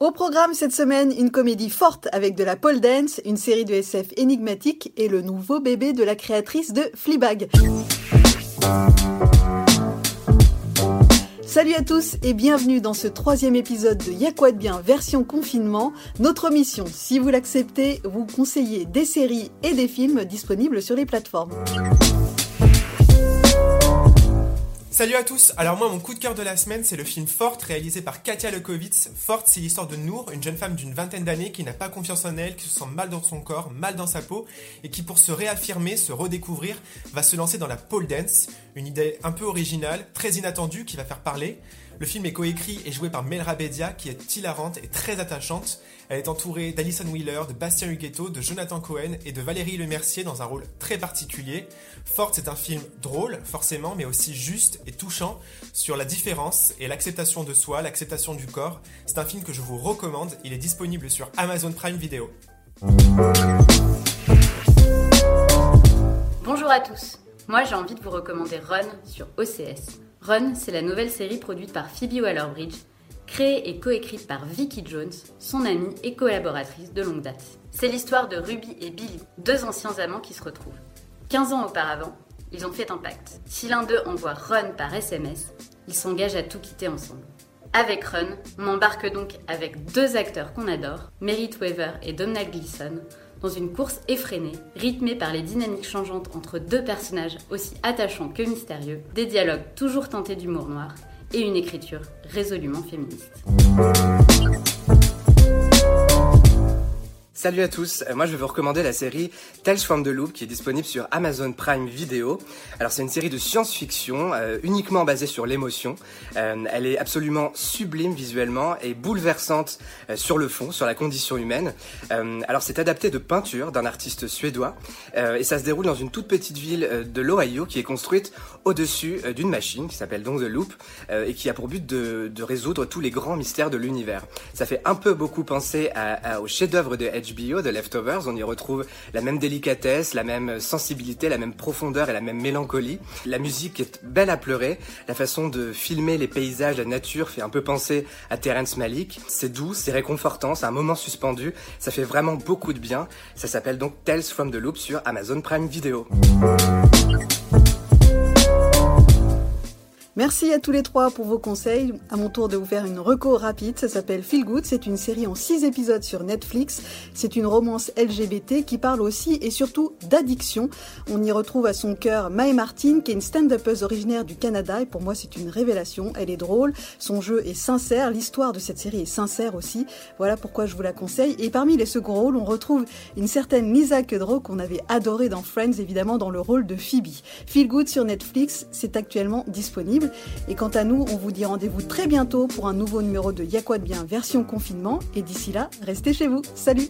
Au programme cette semaine, une comédie forte avec de la pole dance, une série de SF énigmatique et le nouveau bébé de la créatrice de Fleabag. Salut à tous et bienvenue dans ce troisième épisode de Y'a bien version confinement. Notre mission, si vous l'acceptez, vous conseiller des séries et des films disponibles sur les plateformes. Salut à tous, alors moi mon coup de cœur de la semaine c'est le film Forte réalisé par Katia Lekovitz. Forte c'est l'histoire de Nour, une jeune femme d'une vingtaine d'années qui n'a pas confiance en elle, qui se sent mal dans son corps, mal dans sa peau et qui pour se réaffirmer, se redécouvrir, va se lancer dans la pole dance, une idée un peu originale, très inattendue qui va faire parler. Le film est coécrit et joué par Melra Bedia qui est hilarante et très attachante. Elle est entourée d'Alison Wheeler, de Bastien Huguetto, de Jonathan Cohen et de Valérie Lemercier dans un rôle très particulier. Forte, c'est un film drôle, forcément, mais aussi juste et touchant sur la différence et l'acceptation de soi, l'acceptation du corps. C'est un film que je vous recommande. Il est disponible sur Amazon Prime Video. Bonjour à tous. Moi, j'ai envie de vous recommander Run sur OCS. Run, c'est la nouvelle série produite par Phoebe Waller-Bridge, créée et coécrite par Vicky Jones, son amie et collaboratrice de longue date. C'est l'histoire de Ruby et Billy, deux anciens amants qui se retrouvent. 15 ans auparavant, ils ont fait un pacte. Si l'un d'eux envoie Run par SMS, ils s'engagent à tout quitter ensemble. Avec Run, on embarque donc avec deux acteurs qu'on adore, Merritt Weaver et Domhnall Gleeson, dans une course effrénée, rythmée par les dynamiques changeantes entre deux personnages aussi attachants que mystérieux, des dialogues toujours tentés d'humour noir et une écriture résolument féministe. Salut à tous, euh, moi je vais vous recommander la série Tales from the Loop qui est disponible sur Amazon Prime Video. Alors c'est une série de science-fiction euh, uniquement basée sur l'émotion. Euh, elle est absolument sublime visuellement et bouleversante sur le fond, sur la condition humaine. alors c'est adapté de peinture d'un artiste suédois et ça se déroule dans une toute petite ville de l'Ohio qui est construite au-dessus d'une machine qui s'appelle donc The Loop et qui a pour but de, résoudre tous les grands mystères de l'univers. Ça fait un peu beaucoup penser à, à, au chef-d'œuvre de Edge HBO de Leftovers, on y retrouve la même délicatesse, la même sensibilité, la même profondeur et la même mélancolie. La musique est belle à pleurer, la façon de filmer les paysages, la nature fait un peu penser à Terrence Malick. C'est doux, c'est réconfortant, c'est un moment suspendu, ça fait vraiment beaucoup de bien. Ça s'appelle donc Tales from the Loop sur Amazon Prime Video. Merci à tous les trois pour vos conseils. À mon tour de vous faire une reco rapide. Ça s'appelle Feel Good. C'est une série en six épisodes sur Netflix. C'est une romance LGBT qui parle aussi et surtout d'addiction. On y retrouve à son cœur Mae Martin, qui est une stand-upeuse originaire du Canada. Et pour moi, c'est une révélation. Elle est drôle. Son jeu est sincère. L'histoire de cette série est sincère aussi. Voilà pourquoi je vous la conseille. Et parmi les seconds rôles, on retrouve une certaine Lisa Kudrow qu'on avait adorée dans Friends, évidemment, dans le rôle de Phoebe. Feel Good sur Netflix, c'est actuellement disponible. Et quant à nous, on vous dit rendez-vous très bientôt pour un nouveau numéro de Y'a quoi de bien version confinement. Et d'ici là, restez chez vous. Salut